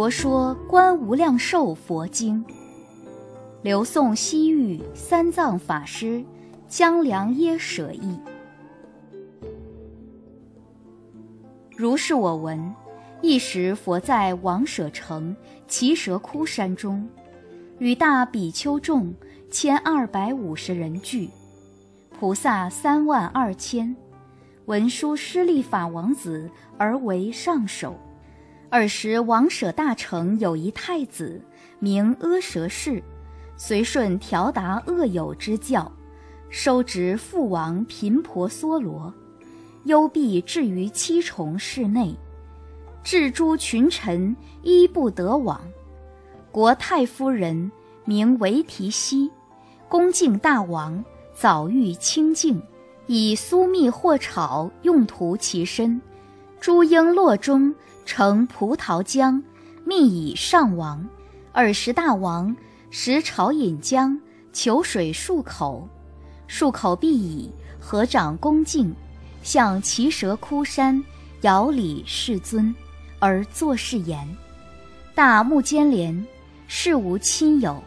佛说《观无量寿佛经》，刘宋西域三藏法师江良耶舍译。如是我闻，一时佛在王舍城奇蛇窟山中，与大比丘众千二百五十人聚，菩萨三万二千，文殊师利法王子而为上首。尔时，王舍大城有一太子，名阿舍氏，随顺调达恶友之教，收执父王频婆娑罗，幽闭置于七重室内，至诸群臣衣不得往。国太夫人名为提西，恭敬大王，早欲清净，以酥蜜或炒用途其身，诸璎珞中。盛葡萄浆，密以上王。尔时大王食朝饮浆，求水漱口，漱口毕已，合掌恭敬，向奇蛇窟山遥礼世尊，而作是言：大目犍连，世无亲友，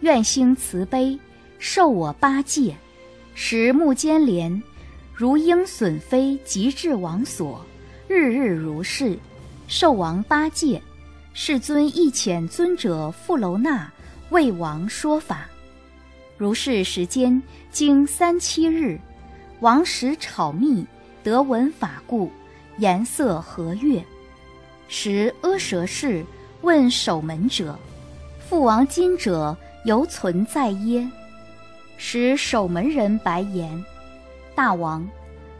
愿兴慈悲，受我八戒。时目犍连如鹰隼飞，即至王所，日日如是。寿王八戒，世尊亦遣尊者富楼那为王说法。如是时间经三七日，王食炒蜜，得闻法故，颜色和悦。时阿舍氏问守门者：“父王今者犹存在耶？”时守门人白言：“大王，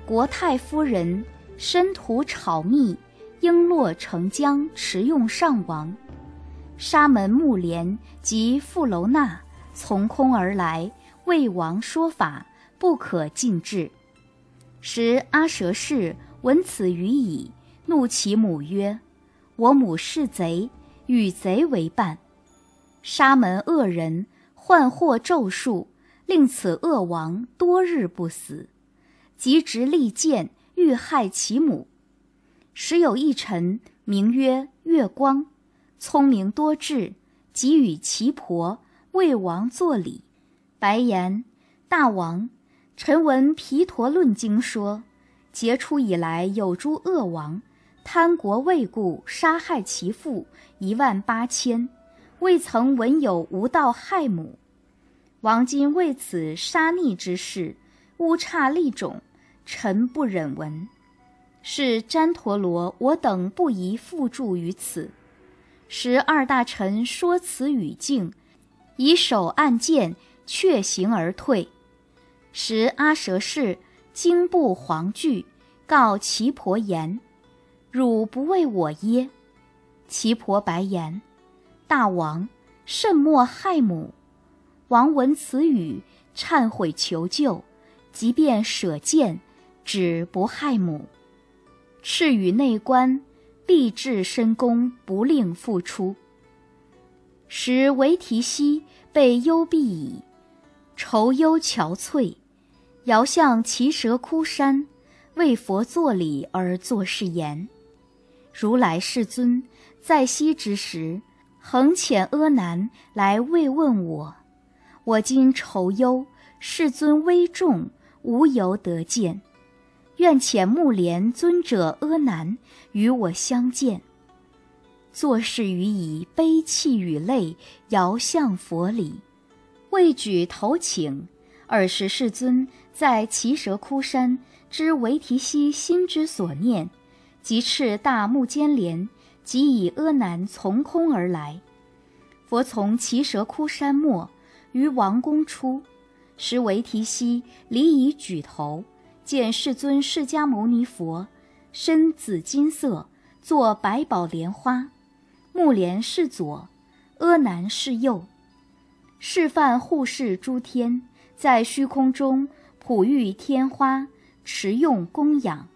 国太夫人身涂炒蜜。”璎珞成江，持用上王。沙门木莲及富楼那从空而来，为王说法，不可尽制。时阿舍氏闻此语已，怒其母曰：“我母是贼，与贼为伴。沙门恶人幻惑咒术，令此恶王多日不死，即执利剑欲害其母。”时有一臣名曰月光，聪明多智，即与其婆为王作礼，白言：“大王，臣闻毗陀论经说，劫初以来有诸恶王，贪国未故，杀害其父一万八千，未曾闻有无道害母。王今为此杀逆之事，乌刹利种，臣不忍闻。”是旃陀罗，我等不宜附注于此。时二大臣说此语境，以手按剑，却行而退。时阿舍氏惊怖惶惧，告其婆言：“汝不为我耶？”其婆白言：“大王，甚莫害母。”王闻此语，忏悔求救，即便舍剑，止不害母。敕与内官，必至深宫，不令复出。时维提希被幽闭矣，愁忧憔悴，遥向奇蛇窟山，为佛作礼而作是言：如来世尊在昔之时，恒遣阿难来慰问我，我今愁忧，世尊危重，无由得见。愿遣木莲尊者阿难与我相见。作事于以悲泣与泪遥向佛礼，未举头请。尔时世尊在奇蛇窟山知维提西心之所念，即斥大目犍连，即以阿难从空而来。佛从奇蛇窟山末于王宫出，时维提西礼以举头。见世尊释迦牟尼佛，身紫金色，坐百宝莲花，目莲是左，阿难是右，示范护世诸天，在虚空中普育天花，持用供养。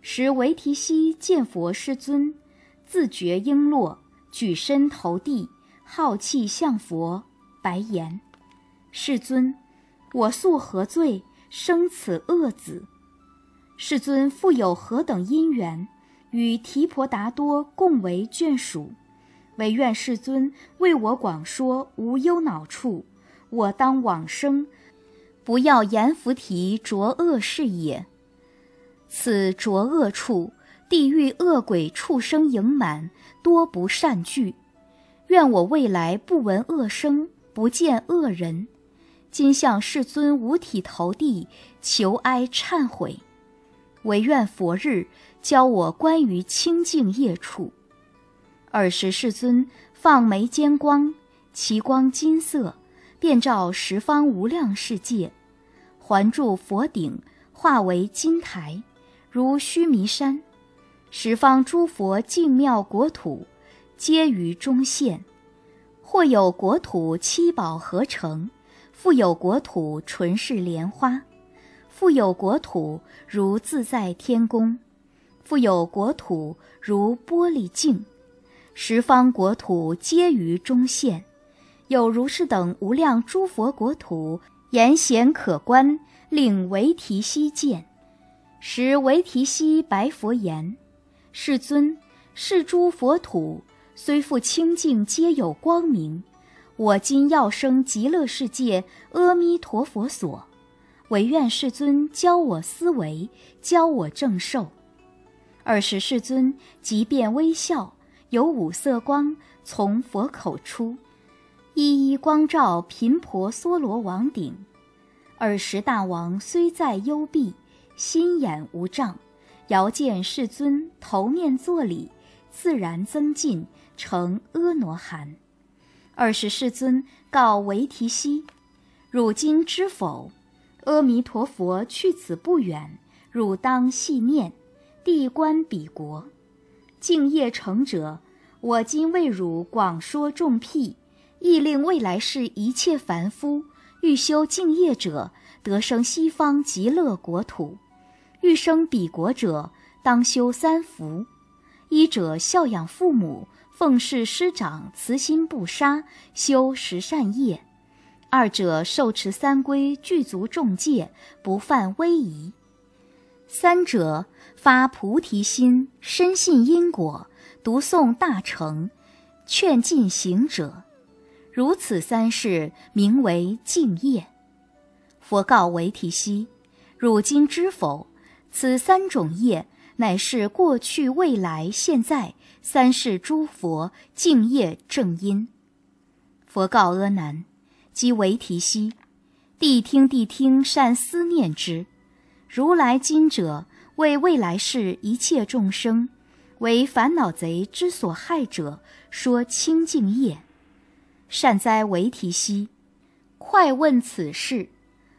时维提希见佛世尊，自觉璎珞，举身投地，好气向佛，白言：“世尊，我素何罪？”生此恶子，世尊复有何等因缘，与提婆达多共为眷属？唯愿世尊为我广说无忧恼处，我当往生，不要阎浮提浊恶事也。此浊恶处，地狱恶鬼畜生盈满，多不善聚。愿我未来不闻恶声，不见恶人。今向世尊五体投地，求哀忏悔。唯愿佛日教我关于清净业处。尔时世尊放眉间光，其光金色，遍照十方无量世界，环住佛顶，化为金台，如须弥山。十方诸佛净妙国土，皆于中现。或有国土七宝合成，富有国土纯是莲花。富有国土如自在天宫，富有国土如玻璃镜，十方国土皆于中现，有如是等无量诸佛国土，严显可观，令维提悉见。时维提悉白佛言：“世尊，是诸佛土虽复清净，皆有光明。我今要生极乐世界阿弥陀佛所。”唯愿世尊教我思维，教我正受。尔时世尊即便微笑，有五色光从佛口出，一一光照频婆娑罗王顶。尔时大王虽在幽闭，心眼无障，遥见世尊头面作礼，自然增进，成阿罗汉。尔时世尊告维提悉：“汝今知否？”阿弥陀佛去此不远，汝当细念，地观彼国，敬业成者，我今为汝广说众辟，亦令未来世一切凡夫欲修敬业者，得生西方极乐国土；欲生彼国者，当修三福：一者孝养父母，奉事师长，慈心不杀，修十善业。二者受持三规，具足众戒，不犯威仪；三者发菩提心，深信因果，读诵大乘，劝进行者。如此三事，名为敬业。佛告维提悉：汝今知否？此三种业，乃是过去、未来、现在三世诸佛敬业正因。佛告阿难。即为提兮，谛听谛听，善思念之。如来今者，为未来世一切众生，为烦恼贼之所害者，说清净业。善哉，为提兮！快问此事。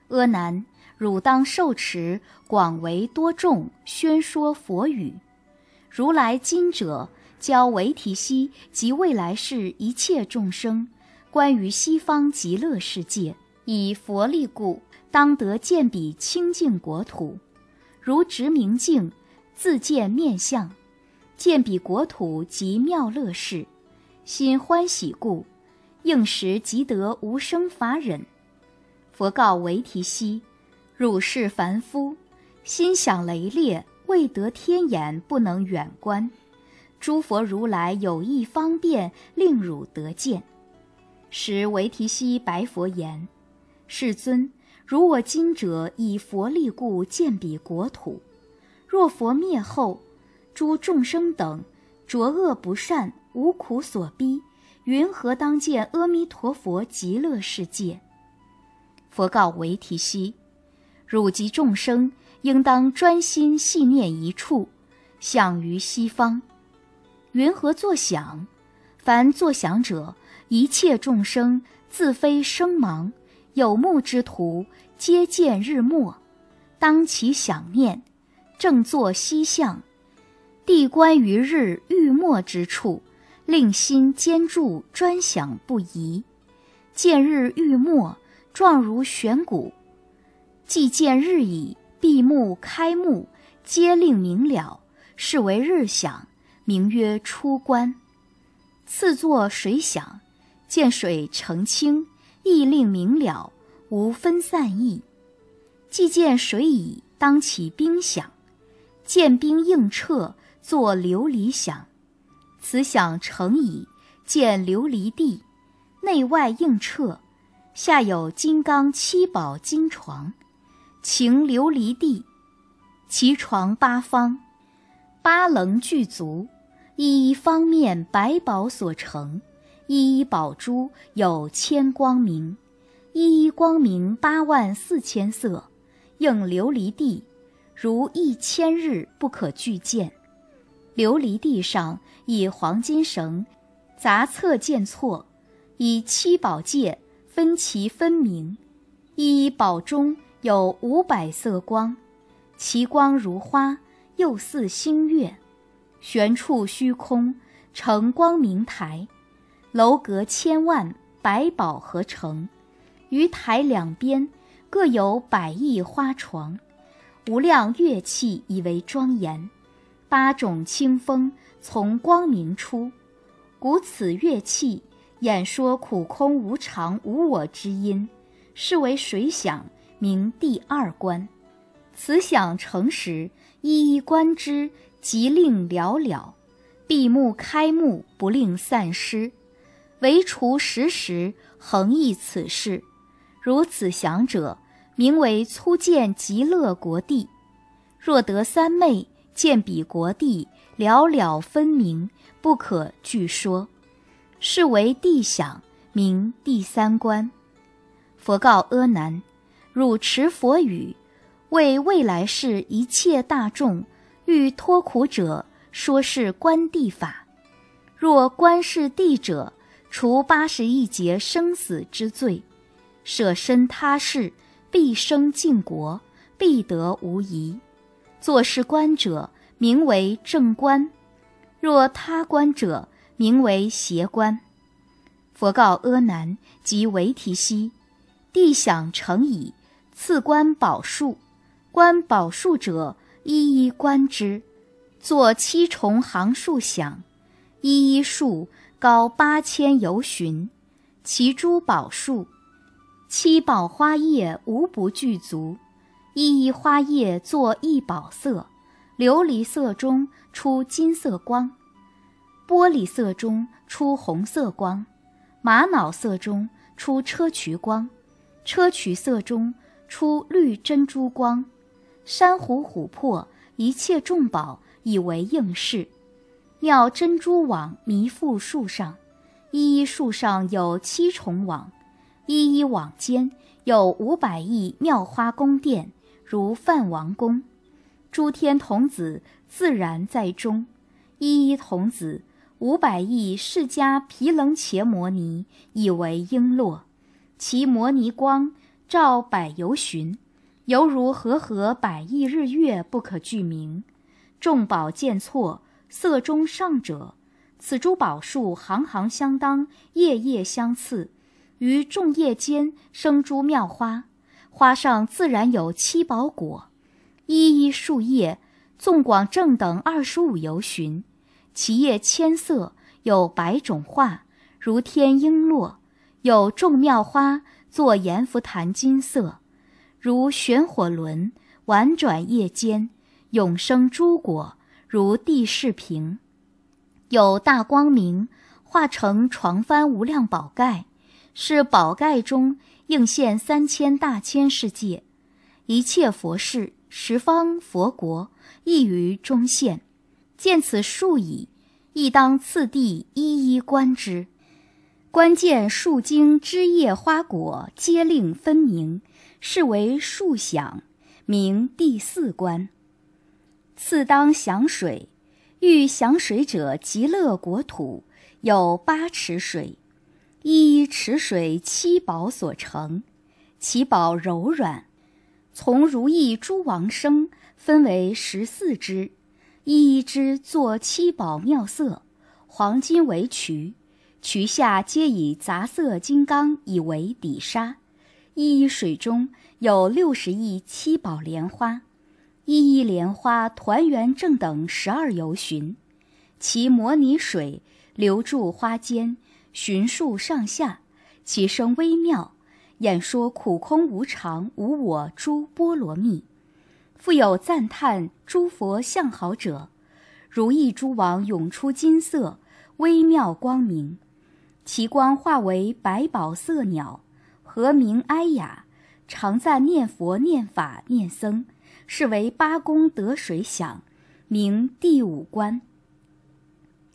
阿难，汝当受持广为多众宣说佛语。如来今者，教维提西及未来世一切众生。关于西方极乐世界，以佛力故，当得见彼清净国土，如执明镜，自见面相，见彼国土极妙乐事，心欢喜故，应时即得无生法忍。佛告维提西：汝是凡夫，心想雷烈，未得天眼，不能远观。诸佛如来有意方便，令汝得见。时维提悉白佛言：“世尊，如我今者以佛力故见彼国土，若佛灭后，诸众生等浊恶不善，无苦所逼，云何当见阿弥陀佛极乐世界？”佛告维提悉：“汝及众生，应当专心细念一处，想于西方。云何作想？凡作想者。”一切众生自非生盲，有目之徒皆见日没，当其想念，正坐西向，地观于日欲没之处，令心坚住，专想不移。见日欲没，状如悬鼓；既见日已，闭目开目，皆令明了，是为日想，名曰出关。次作水想。见水澄清，意令明了，无分散意；既见水已，当起冰响；见冰映彻，作琉璃响。此响成已，见琉璃地，内外应彻，下有金刚七宝金床，擎琉璃地，其床八方，八棱具足，一一方面百宝所成，一一宝珠有千光明，一一光明八万四千色，应琉璃地，如一千日不可具见。琉璃地上以黄金绳，杂侧建错，以七宝界分其分明。一一宝中有五百色光，其光如花，又似星月。悬处虚空，成光明台，楼阁千万，百宝合成。于台两边各有百亿花床，无量乐器以为庄严。八种清风从光明出，故此乐器演说苦空无常无我之音，是为水响，名第二关。此响成时，一一观之，即令了了。闭目开目，不令散失。唯除时时，恒忆此事。如此想者，名为粗见极乐国地。若得三昧。见彼国地了了分明，不可具说，是为地想，名第三观。佛告阿难：汝持佛语，为未来世一切大众欲脱苦者，说是观地法。若观是地者，除八十一劫生死之罪，舍身他世，必生净国，必得无疑。作是观者，名为正观；若他观者，名为邪观。佛告阿难及维提希：地想成矣，次观宝树。观宝树者，一一观之。作七重行树想，一一树高八千由旬，其珠宝树，七宝花叶无不具足。一一花叶作一宝色，琉璃色中出金色光，玻璃色中出红色光，玛瑙色中出砗磲光，砗磲色中出绿珍珠光，珊瑚琥珀一切众宝以为应饰，妙珍珠网弥覆树上，一一树上有七重网，一一网间有五百亿妙花宫殿。如梵王宫，诸天童子自然在中，一一童子五百亿释迦毗楞伽摩尼以为璎珞，其摩尼光照百由旬，犹如和合百亿日月不可具名。众宝见错，色中上者，此诸宝树行行相当，叶叶相次，于众叶间生诸妙花。花上自然有七宝果，一一树叶纵广正等二十五由旬，其叶千色，有百种画，如天璎珞；有众妙花作阎浮檀金色，如旋火轮婉转叶间，永生诸果，如地势平；有大光明化成床幡无量宝盖，是宝盖中。应现三千大千世界，一切佛事十方佛国亦于中现。见此数矣，亦当次第一一观之。观见树茎枝叶花果皆令分明，是为树想，名第四观。次当降水，欲降水者，极乐国土有八池水。一一池水七宝所成，其宝柔软，从如意诸王生，分为十四支，一一支作七宝妙色，黄金为渠，渠下皆以杂色金刚以为底沙。一一水中有六十亿七宝莲花，一一莲花团圆正等十二游寻，其摩尼水流注花间。寻数上下，其声微妙，演说苦空无常无我诸波罗蜜。复有赞叹诸佛相好者，如意诸王涌出金色微妙光明，其光化为百宝色鸟，和鸣哀雅，常赞念佛、念法、念僧，是为八功德水响，名第五关。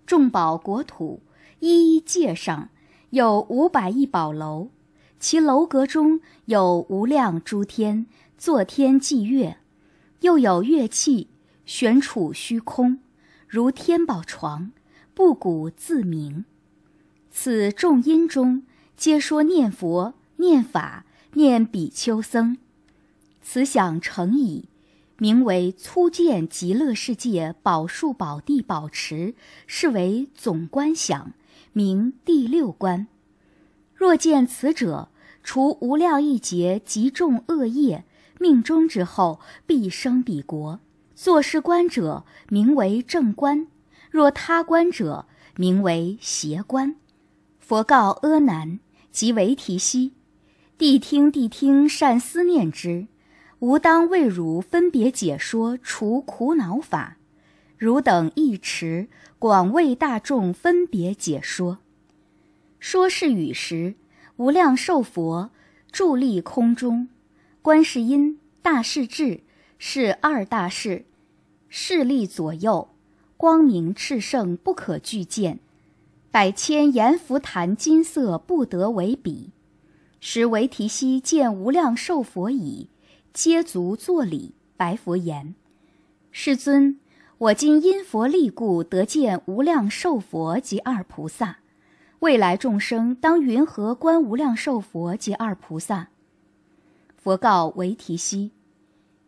众宝国土一一界上，有五百亿宝楼，其楼阁中有无量诸天，坐天祭月，又有乐器悬处虚空，如天宝床，不鼓自鸣。此众音中，皆说念佛、念法、念比丘僧。此想成矣，名为粗见极乐世界宝树宝地宝池，是为总观想，名第六观。若见此者，除无量亿劫极重恶业，命中之后必生彼国。作是观者，名为正观；若他观者，名为邪观。佛告阿难即为提西：“谛听，谛听，善思念之。吾当为汝分别解说除苦恼法。汝等一持，广为大众分别解说。说是语时，无量寿佛伫立空中，观世音、大势至是二大士，势力左右，光明炽盛，不可具见。”百千阎浮檀金色不得为比，时维提希见无量寿佛已，皆足作礼，白佛言：“世尊，我今因佛力故得见无量寿佛及二菩萨，未来众生当云何观无量寿佛及二菩萨？”佛告维提希：“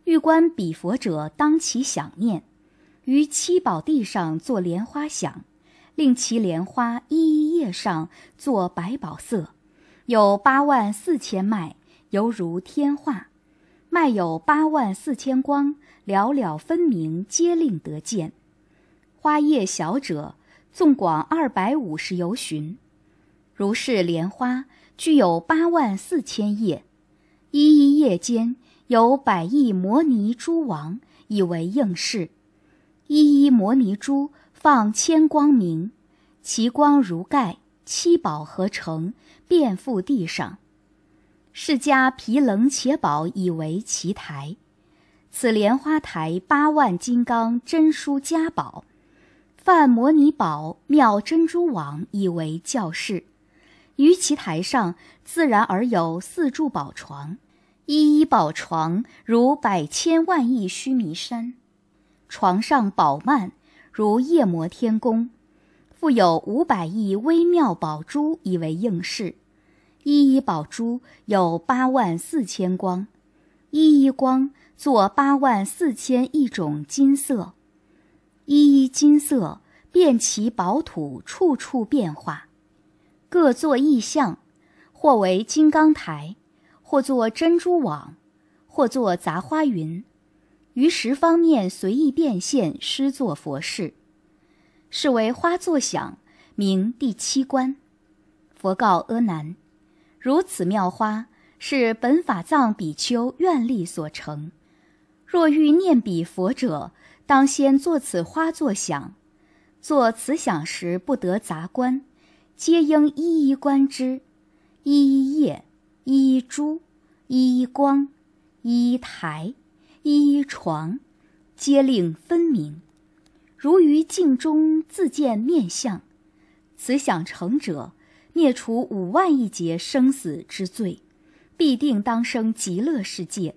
欲观彼佛者，当其想念，于七宝地上作莲花想。”令其莲花一一叶上作百宝色，有八万四千脉，犹如天化；脉有八万四千光，了了分明，皆令得见。花叶小者，纵广二百五十由旬。如是莲花具有八万四千叶，一一叶间有百亿摩尼珠王，以为应饰。一一摩尼珠。放千光明，其光如盖，七宝合成，遍覆地上。释迦毗棱且宝以为其台，此莲花台八万金刚真书家宝，梵摩尼宝妙珍珠网以为教室。于其台上自然而有四柱宝床，一一宝床如百千万亿须弥山，床上宝幔。如夜摩天宫，复有五百亿微妙宝珠以为应饰，一一宝珠有八万四千光，一一光作八万四千亿种金色，一一金色遍其宝土，处处变化，各作异象，或为金刚台，或作珍珠网，或作杂花云。于十方面随意变现，施作佛事，是为花作想，名第七关。佛告阿难：如此妙花，是本法藏比丘愿力所成。若欲念彼佛者，当先作此花作想。作此想时，不得杂观，皆应一一观之：一一叶，一一珠，一一光，一一台。一一床，皆令分明，如于镜中自见面相。此想成者，灭除五万亿劫生死之罪，必定当生极乐世界。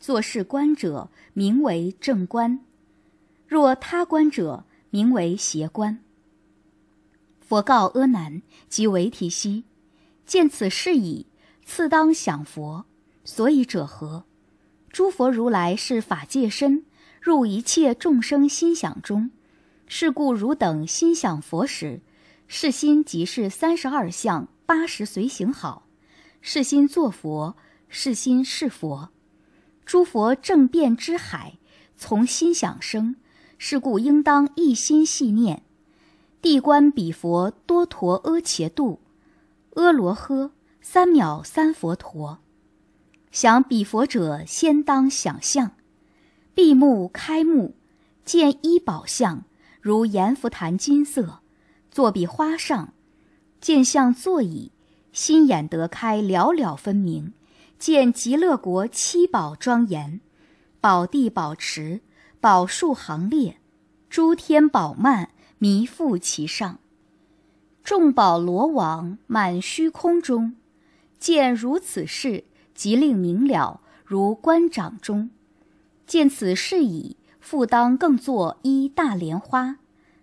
作是观者，名为正观；若他观者，名为邪观。佛告阿难即为提希：见此事矣，次当想佛。所以者何？诸佛如来是法界身，入一切众生心想中。是故汝等心想佛时，是心即是三十二相八十随行好，是心作佛，是心是佛。诸佛正变之海，从心想生。是故应当一心系念。地观彼佛多陀阿伽度，阿罗诃三藐三佛陀。想彼佛者，先当想象，闭目开目，见一宝相，如阎浮檀金色，坐彼花上，见相坐矣，心眼得开，了了分明。见极乐国七宝庄严，宝地宝池，宝树行列，诸天宝幔弥覆其上，众宝罗网满虚空中。见如此事，即令明了，如观掌中。见此事已，复当更作一大莲花，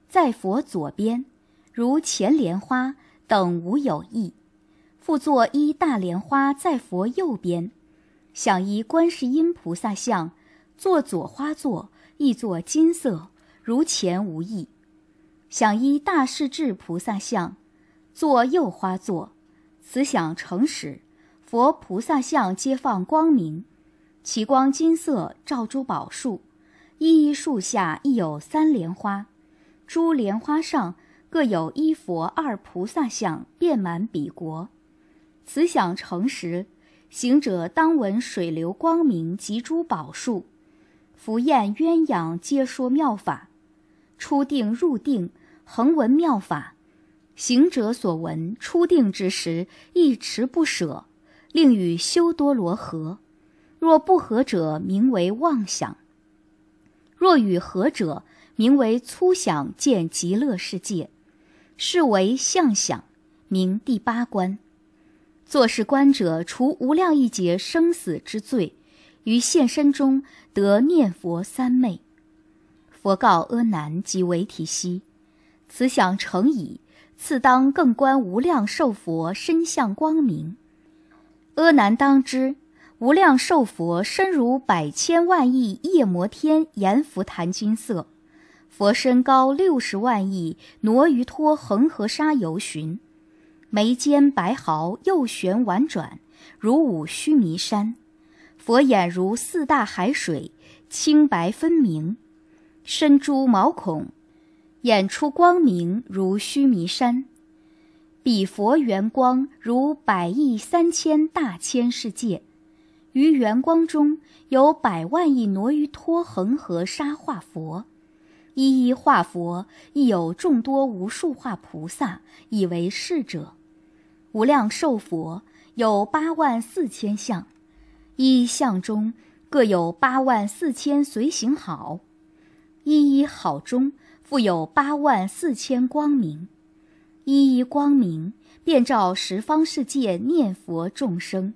在佛左边，如前莲花等无有异。复作一大莲花在佛右边，想依观世音菩萨像，坐左花座亦作金色，如前无异。想依大势至菩萨像，坐右花座，此想成时，佛菩萨像皆放光明，其光金色照珠宝树，一一树下亦有三莲花，诸莲花上各有一佛二菩萨像，遍满彼国。此想成时，行者当闻水流光明及珠宝树，福宴鸳鸯皆说妙法，出定入定，恒闻妙法。行者所闻初定之时，一持不舍，令与修多罗合。若不合者，名为妄想；若与合者，名为粗想见极乐世界，是为相想，名第八关。做是观者，除无量一劫生死之罪，于现身中得念佛三昧。佛告阿难及维提悉：“此想成矣，次当更观无量寿佛身相光明。阿难当知，无量寿佛身如百千万亿夜摩天阎浮檀金色，佛身高六十万亿挪于托恒河沙游巡。”眉间白毫右旋婉转，如舞须弥山；佛眼如四大海水，清白分明；身珠毛孔，眼出光明如须弥山。彼佛圆光如百亿三千大千世界，于圆光中有百万亿挪于托恒河沙化佛，一一化佛亦有众多无数化菩萨，以为侍者。无量寿佛有八万四千相，一相中各有八万四千随行好，一一好中复有八万四千光明，一一光明遍照十方世界念佛众生，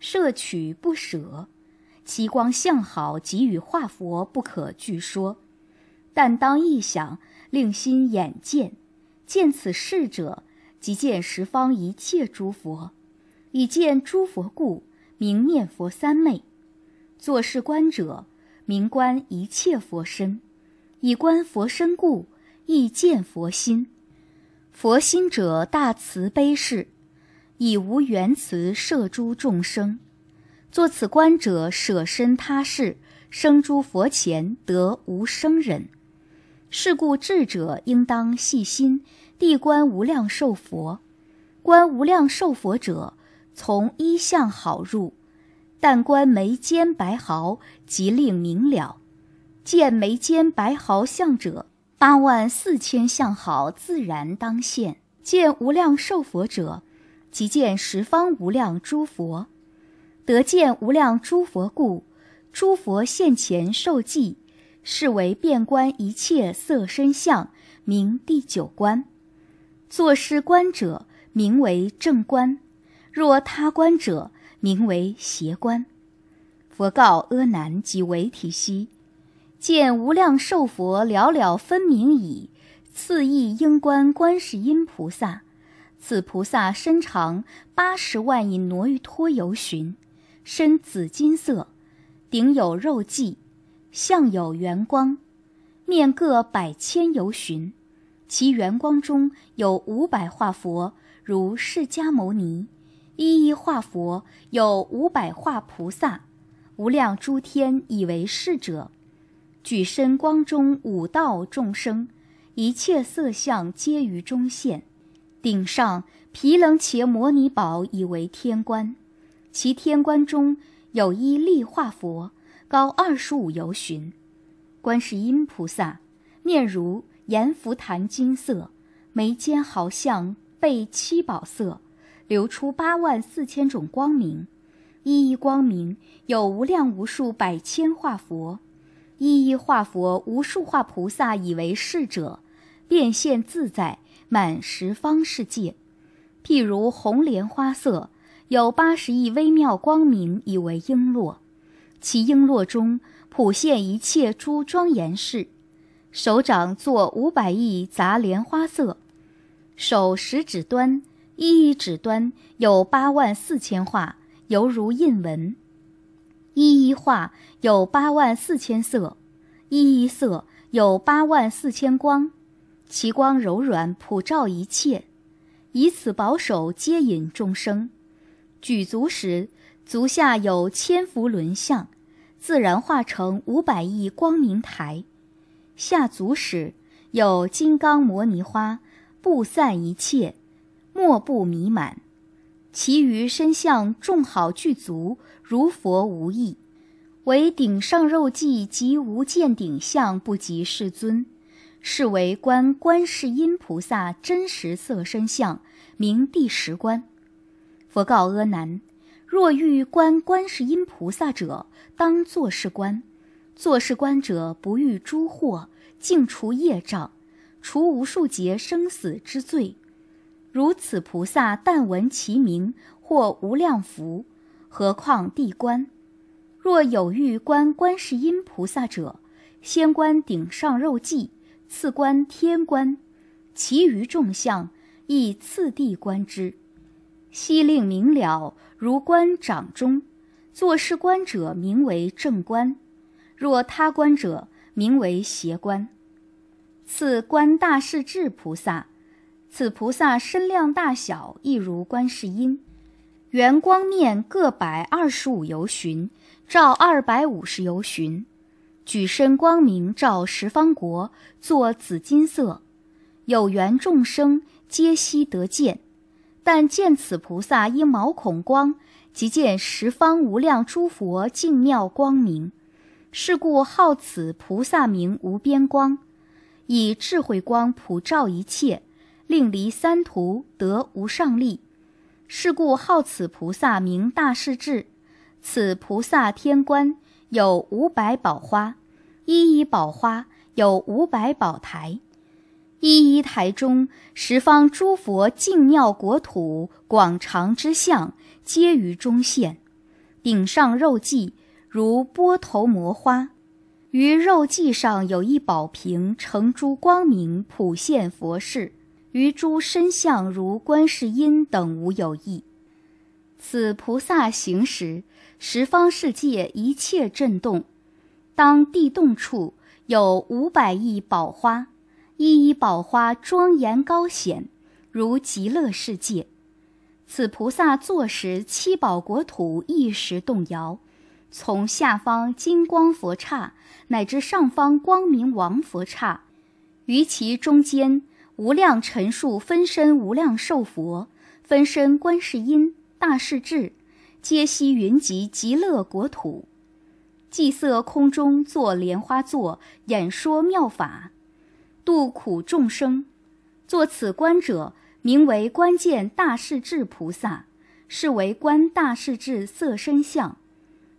摄取不舍，其光相好给予化佛不可具说，但当一想，令心眼见，见此事者。即见十方一切诸佛，以见诸佛故，名念佛三昧；作是观者，名观一切佛身；以观佛身故，亦见佛心。佛心者，大慈悲事，以无缘慈摄诸众生。作此观者，舍身他世，生诸佛前得无生忍。是故智者应当细心。地观无量寿佛，观无量寿佛者，从一相好入，但观眉间白毫，即令明了。见眉间白毫相者，八万四千相好自然当现。见无量寿佛者，即见十方无量诸佛。得见无量诸佛故，诸佛现前受记，是为遍观一切色身相，名第九观。作诗观者名为正观，若他观者名为邪观。佛告阿难及维提悉：见无量寿佛了了分明矣。次亦应观观世音菩萨，此菩萨身长八十万亿挪于托游旬，身紫金色，顶有肉髻，相有圆光，面各百千由旬。其圆光中有五百化佛，如释迦牟尼；一一化佛有五百化菩萨，无量诸天以为是者。举身光中五道众生，一切色相皆于中现。顶上毗棱伽摩尼宝以为天冠，其天冠中有一立化佛，高二十五由旬。观世音菩萨面如。阎浮檀金色，眉间好像备七宝色，流出八万四千种光明。一一光明有无量无数百千化佛，一一化佛无数化菩萨以为是者，变现自在，满十方世界。譬如红莲花色，有八十亿微妙光明以为璎珞，其璎珞中普现一切诸庄严事。手掌作五百亿杂莲花色，手食指端一一指端有八万四千画。犹如印文，一一画有八万四千色，一一色有八万四千光，其光柔软，普照一切。以此保守接引众生，举足时，足下有千佛轮相，自然化成五百亿光明台。下足时，有金刚摩尼花，布散一切，莫不弥满。其余身相众好具足，如佛无异，唯顶上肉髻及无见顶相不及世尊，是为观观世音菩萨真实色身相，名第十观。佛告阿难：若欲观观世音菩萨者，当作是观。作是观者，不遇诸祸，净除业障，除无数劫生死之罪。如此菩萨，但闻其名，或无量福。何况地观？若有欲观观世音菩萨者，先观顶上肉髻，次观天观，其余众相亦次第观之。悉令明了，如观掌中。作是观者，名为正观；若他观者，名为邪观。次观大势至菩萨。此菩萨身量大小，亦如观世音，圆光面各百二十五由旬，照二百五十由旬，举身光明，照十方国，作紫金色，有缘众生皆悉得见。但见此菩萨因毛孔光，即见十方无量诸佛净妙光明，是故号此菩萨名无边光，以智慧光普照一切。令离三途得无上利，是故号此菩萨名大势至。此菩萨天观有五百宝花，一一宝花有五百宝台，一一台中十方诸佛净妙国土广长之相，皆于中现。顶上肉髻如波头摩花，于肉髻上有一宝瓶，成诸光明，普现佛事。于诸身相如观世音等无有异。此菩萨行时，十方世界一切震动。当地洞处有五百亿宝花，一一宝花庄严高显，如极乐世界。此菩萨坐时，七宝国土一时动摇。从下方金光佛刹，乃至上方光明王佛刹，于其中间。无量陈数分身无量寿佛，分身观世音大势至，皆悉云集极乐国土，祭色空中坐莲花座，演说妙法，度苦众生。作此观者，名为观见大势至菩萨，是为观大势至色身相。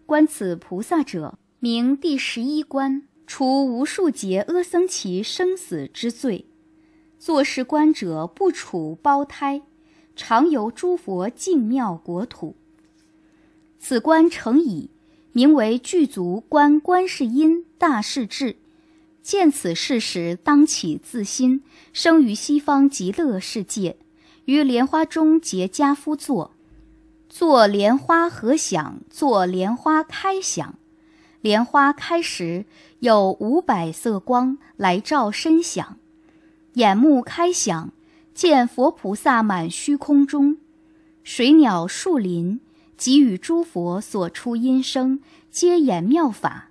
观此菩萨者，名第十一观，除无数劫阿僧祇生死之罪。作是观者不处胞胎，常游诸佛净妙国土。此观成已，名为具足观观世音大势至。见此事时，当起自心，生于西方极乐世界，于莲花中结跏趺坐，坐莲花合响，坐莲花开响。莲花开时，有五百色光来照身响。眼目开响，见佛菩萨满虚空中，水鸟树林，及与诸佛所出音声，皆演妙法，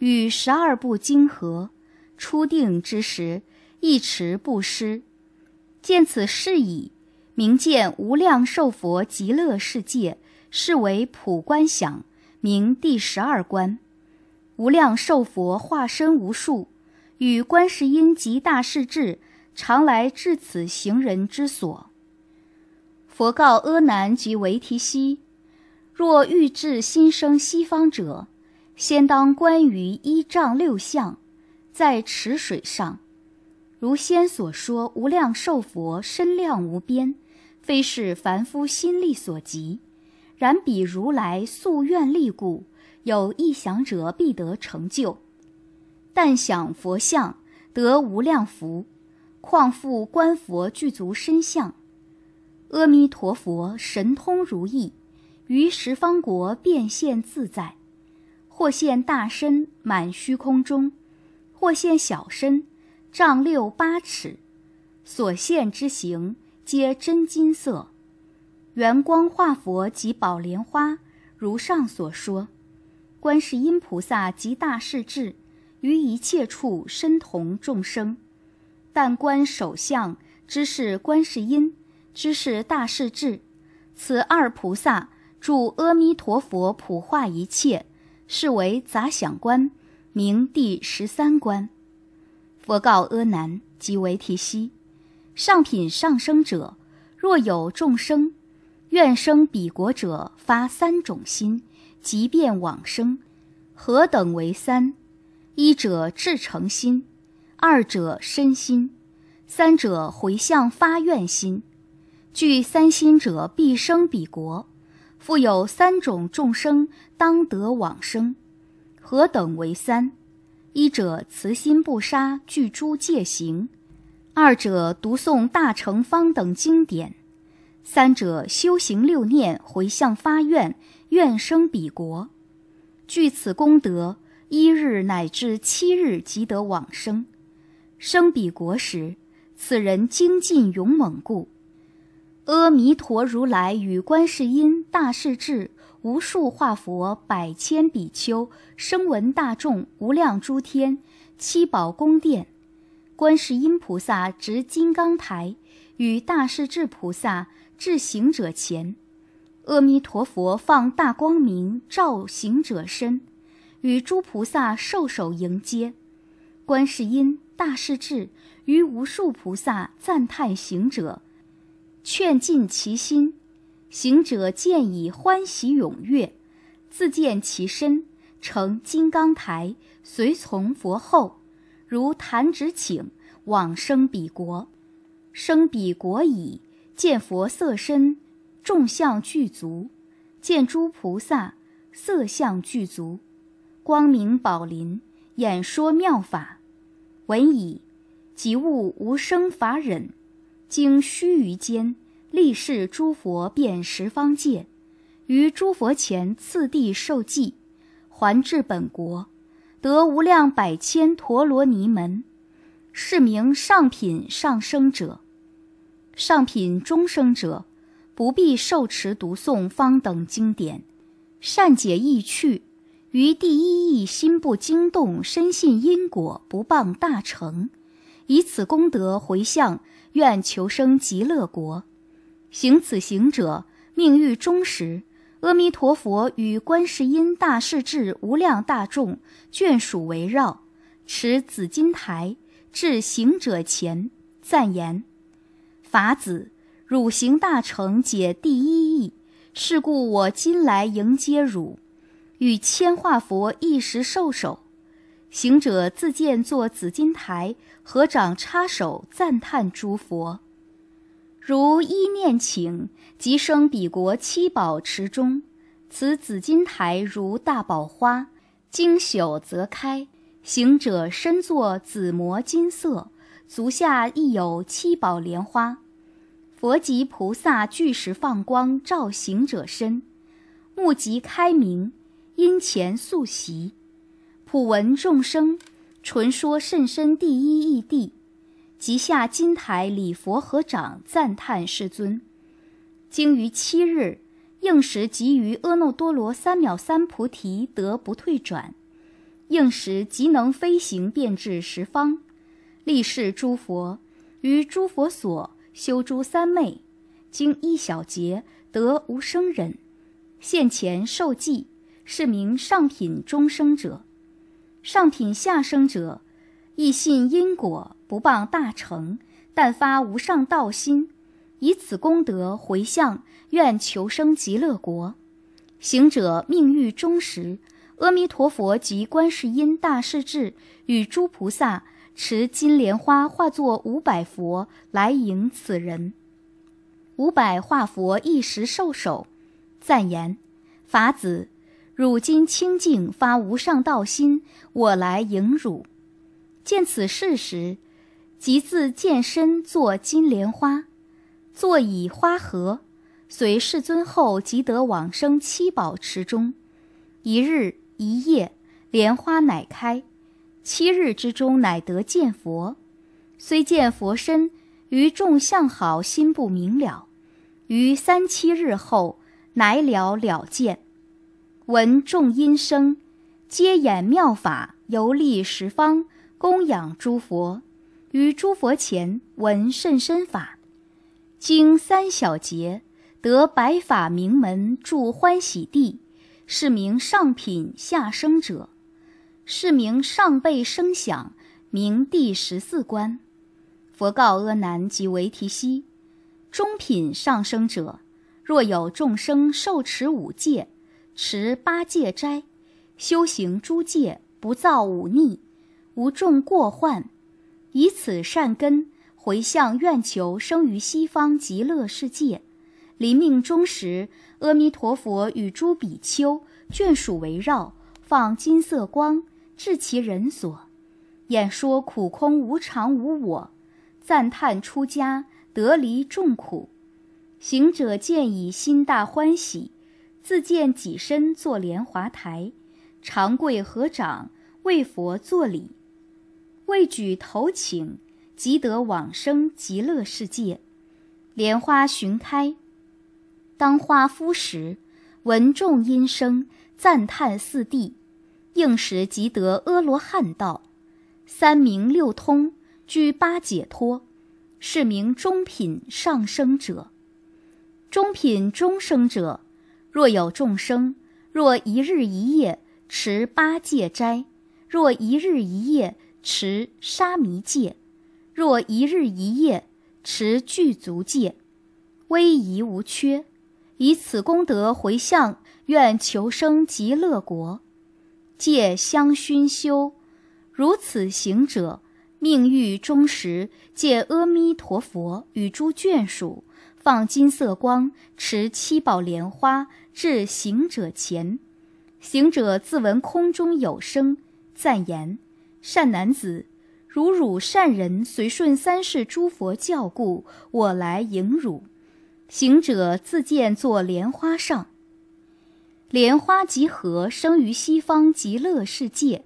与十二部经合。初定之时，一持不失。见此事矣，明见无量寿佛极乐世界，是为普观想，名第十二观。无量寿佛化身无数，与观世音及大势至。常来至此行人之所，佛告阿难及维提西：若欲至心生西方者，先当观于一丈六相，在池水上。如先所说，无量寿佛身量无边，非是凡夫心力所及。然彼如来夙愿力故，有意想者必得成就。但想佛像，得无量福。况复观佛具足身相。阿弥陀佛，神通如意，于十方国变现自在，或现大身满虚空中，或现小身，丈六八尺，所现之形皆真金色，圆光化佛及宝莲花，如上所说。观世音菩萨及大势至，于一切处身同众生，但观首相知是观世音。知是大势至，此二菩萨助阿弥陀佛普化一切，是为杂想观，名第十三观。佛告阿难即为提西：上品上生者，若有众生愿生彼国者，发三种心，即便往生。何等为三？一者至诚心，二者身心，三者回向发愿心。具三心者必生彼国，复有三种众生当得往生。何等为三？一者慈心不杀，具诸戒行；二者读诵大乘方等经典；三者修行六念，回向发愿，愿生彼国。具此功德，一日乃至七日即得往生。生彼国时，此人精进勇猛故。阿弥陀如来与观世音、大势至、无数化佛、百千比丘、声闻大众、无量诸天、七宝宫殿，观世音菩萨执金刚台，与大势至菩萨至行者前，阿弥陀佛放大光明照行者身，与诸菩萨受手迎接，观世音、大势至与无数菩萨赞叹行者。劝尽其心，行者见已欢喜踊跃，自见其身成金刚台，随从佛后，如弹指顷往生彼国。生彼国已，见佛色身，众相具足；见诸菩萨色相具足，光明宝林，演说妙法。闻已，即悟无生法忍。经须臾间，立誓诸佛遍十方界，于诸佛前次第受记，还至本国，得无量百千陀罗尼门，是名上品上生者。上品中生者，不必受持读诵方等经典，善解意趣，于第一义心不惊动，深信因果，不谤大成，以此功德回向。愿求生极乐国，行此行者命欲终时，阿弥陀佛与观世音大势至无量大众眷属围绕，持紫金台至行者前，赞言：“法子，汝行大成解第一义，是故我今来迎接汝，与千化佛一时受手。”行者自见坐紫金台，合掌插手赞叹诸佛，如一念请，即生彼国七宝池中。此紫金台如大宝花，经朽则开。行者身作紫磨金色，足下亦有七宝莲花。佛及菩萨俱时放光照行者身，目即开明，因前素习。普闻众生，纯说甚深第一义谛，即下金台礼佛合掌赞叹世尊。经于七日，应时即于阿耨多罗三藐三菩提得不退转，应时即能飞行遍至十方，立誓诸佛于诸佛所修诸三昧，经一小劫得无生忍，现前受记，是名上品中生者。上品下生者，亦信因果，不谤大成，但发无上道心，以此功德回向，愿求生极乐国。行者命欲终时，阿弥陀佛及观世音大势至与诸菩萨持金莲花化作五百佛来迎此人。五百化佛一时受手，赞言：“法子，汝今清净发无上道心，我来迎汝。”见此事时，即自见身作金莲花。坐以花合，随世尊后即得往生七宝池中。一日一夜，莲花乃开。七日之中，乃得见佛。虽见佛身，于众相好，心不明了。于三七日后，乃了了见。闻众音声，皆演妙法，游历十方，供养诸佛。于诸佛前闻甚深法。经三小节，得白法名门，住欢喜地，是名上品下生者；是名上辈声响，名第十四关。佛告阿难及维提悉：中品上生者，若有众生受持五戒，持八戒斋，修行诸戒，不造五逆，无众过患，以此善根。回向愿求生于西方极乐世界，临命终时，阿弥陀佛与诸比丘眷属围绕，放金色光，至其人所，演说苦空无常无我，赞叹出家得离众苦。行者见已心大欢喜，自见己身坐莲华台，长跪合掌为佛作礼，未举头请。即得往生极乐世界，莲花寻开，当花敷时，闻众音声，赞叹四谛，应时即得阿罗汉道，三明六通，居八解脱，是名中品上生者。中品中生者，若有众生，若一日一夜持八戒斋，若一日一夜持沙弥戒。若一日一夜持具足戒，威仪无缺，以此功德回向，愿求生极乐国。戒香熏修，如此行者，命欲终时，借阿弥陀佛与诸眷属，放金色光，持七宝莲花至行者前。行者自闻空中有声，赞言：“善男子。”如汝善人，随顺三世诸佛教故，我来迎汝。行者自见作莲花上，莲花集合，生于西方极乐世界，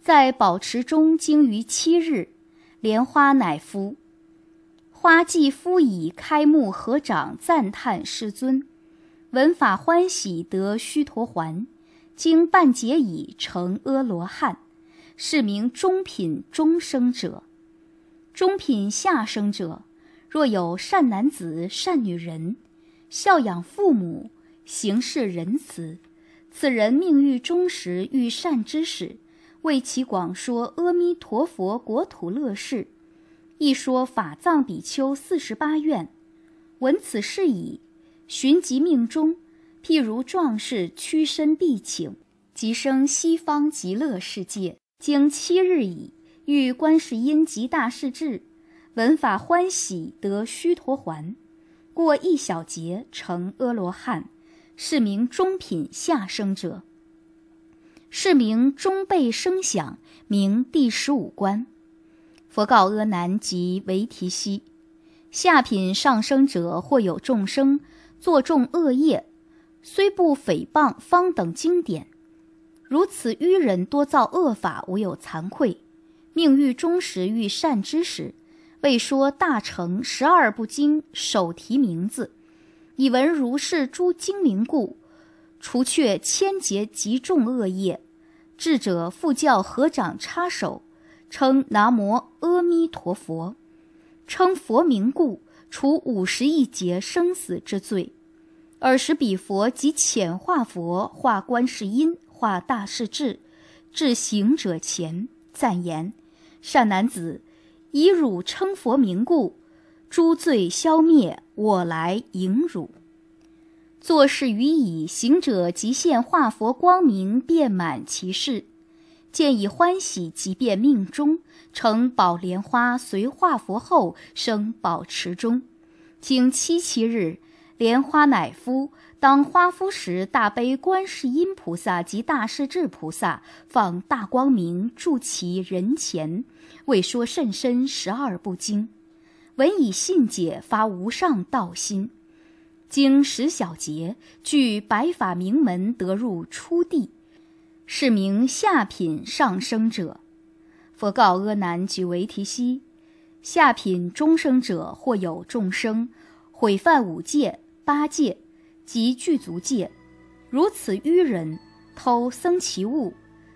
在宝池中经于七日，莲花乃敷。花季敷已，开目合掌，赞叹世尊，闻法欢喜，得须陀环，经半劫已成阿罗汉。是名中品中生者，中品下生者，若有善男子、善女人，孝养父母，行事仁慈，此人命欲终时遇善知识，为其广说阿弥陀佛国土乐事，一说法藏比丘四十八愿，闻此事已，寻即命中，譬如壮士屈身必请，即生西方极乐世界。经七日矣，遇观世音及大势至，闻法欢喜，得须陀环。过一小劫，成阿罗汉，是名中品下生者。是名中辈声响，名第十五关。佛告阿难及维提悉：下品上生者，或有众生作众恶业，虽不诽谤方等经典。如此愚人多造恶法，无有惭愧。命欲终时欲善知识，为说大乘十二部经，首提名字，以闻如是诸经名故，除却千劫极重恶业。智者复教合掌插手，称南无阿弥陀佛，称佛名故，除五十亿劫生死之罪。尔时彼佛即遣化佛，化观世音。化大势至，至行者前，赞言：“善男子，以汝称佛名故，诸罪消灭，我来迎汝。作事于已，行者即现化佛光明，遍满其事。见以欢喜，即变命中，成宝莲花随化佛后生宝池中。经七七日，莲花乃敷。当花敷时，大悲观世音菩萨及大势至菩萨放大光明住其人前，为说甚深十二部经。闻以信解，发无上道心。经十小节，具白法名门，得入初地。是名下品上生者。佛告阿难及维提西：下品中生者，或有众生毁犯五戒、八戒及具足戒，如此愚人，偷僧其物，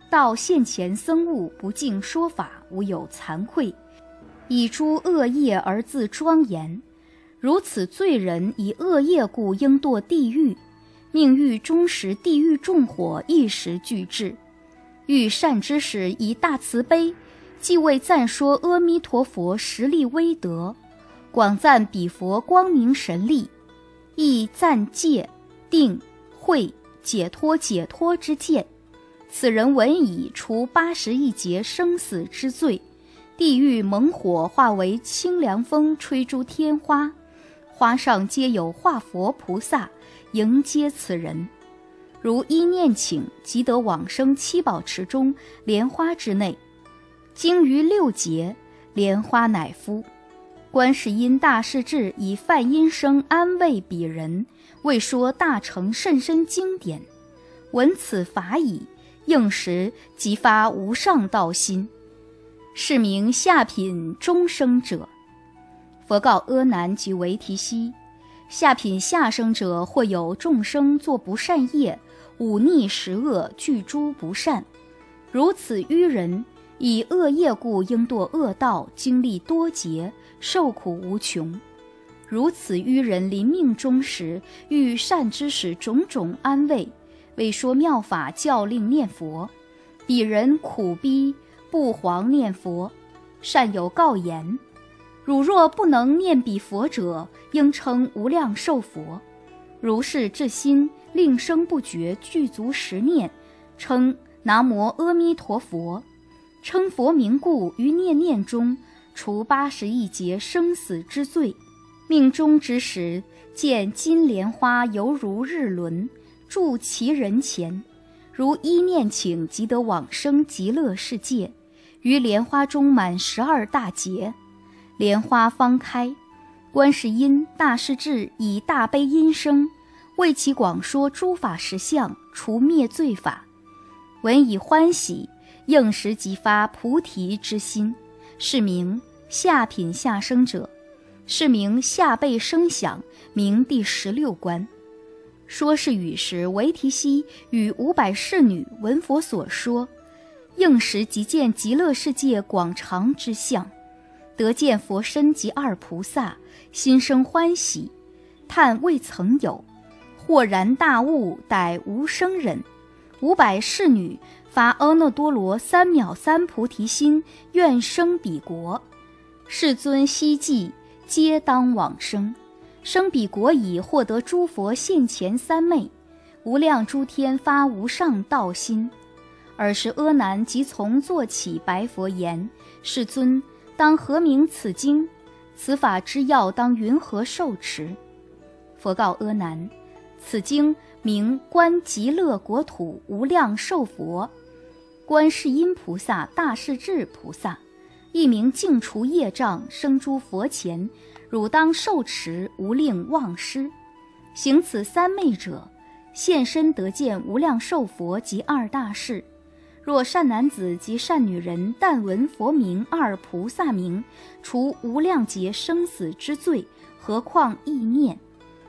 到现前僧物不敬说法，无有惭愧，以诸恶业而自庄严。如此罪人，以恶业故，应堕地狱。命欲终时，地狱众火一时俱至。欲善知识以大慈悲，既为赞说阿弥陀佛实力威德，广赞彼佛光明神力，亦赞戒定慧解脱解脱之见。此人闻已，除八十一劫生死之罪，地狱猛火化为清凉风，吹诸天花，花上皆有化佛菩萨。迎接此人，如一念请，即得往生七宝池中莲花之内。经于六劫，莲花乃敷。观世音大势至以梵音声安慰彼人，为说大乘甚深经典。闻此法已，应时即发无上道心，是名下品中生者。佛告阿难及维提西。下品下生者，或有众生作不善业，忤逆十恶，具诸不善。如此愚人，以恶业故，应堕恶道，经历多劫，受苦无穷。如此愚人临命终时，遇善知识种种安慰，为说妙法，教令念佛。彼人苦逼不遑念佛，善有告言。汝若不能念彼佛者，应称无量寿佛。如是至心，令生不绝，具足十念，称南无阿弥陀佛。称佛名故，于念念中除八十一劫生死之罪。命中之时，见金莲花犹如日轮，住其人前。如一念请，即得往生极乐世界。于莲花中满十二大劫。莲花方开，观世音大势至以大悲音声，为其广说诸法实相，除灭罪法。闻以欢喜，应时即发菩提之心，是名下品下生者，是名下辈声响，名第十六关。说是语时，维提西与五百侍女闻佛所说，应时即见极乐世界广长之相。得见佛身及二菩萨，心生欢喜，叹未曾有，豁然大悟，逮无生忍。五百侍女发阿耨多罗三藐三菩提心，愿生彼国。世尊希冀，皆当往生。生彼国已，获得诸佛现前三昧，无量诸天发无上道心。尔时阿难即从坐起，白佛言：“世尊。”当何名此经？此法之要当云何受持？佛告阿难：此经名观极乐国土无量寿佛，观世音菩萨、大势至菩萨，一名净除业障，生诸佛前。汝当受持，无令忘失。行此三昧者，现身得见无量寿佛及二大士。若善男子及善女人，但闻佛名、二菩萨名，除无量劫生死之罪，何况意念？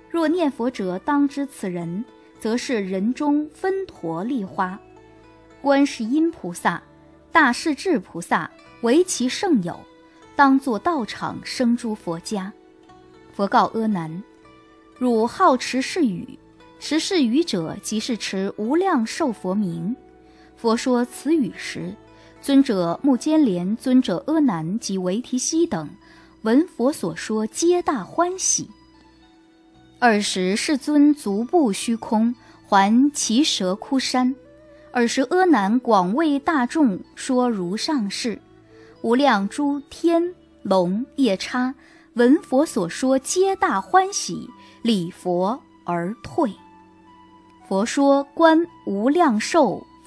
若念佛者，当知此人，则是人中分陀利花。观世音菩萨、大势至菩萨为其圣友，当作道场生诸佛家。佛告阿难：汝好持是语，持是语者，即是持无量寿佛名。佛说此语时，尊者目犍连、尊者阿难及维提西等，闻佛所说，皆大欢喜。尔时世尊足步虚空，还其舌窟山。尔时阿难广为大众说如上事，无量诸天龙夜叉闻佛所说，皆大欢喜，礼佛而退。佛说《观无量寿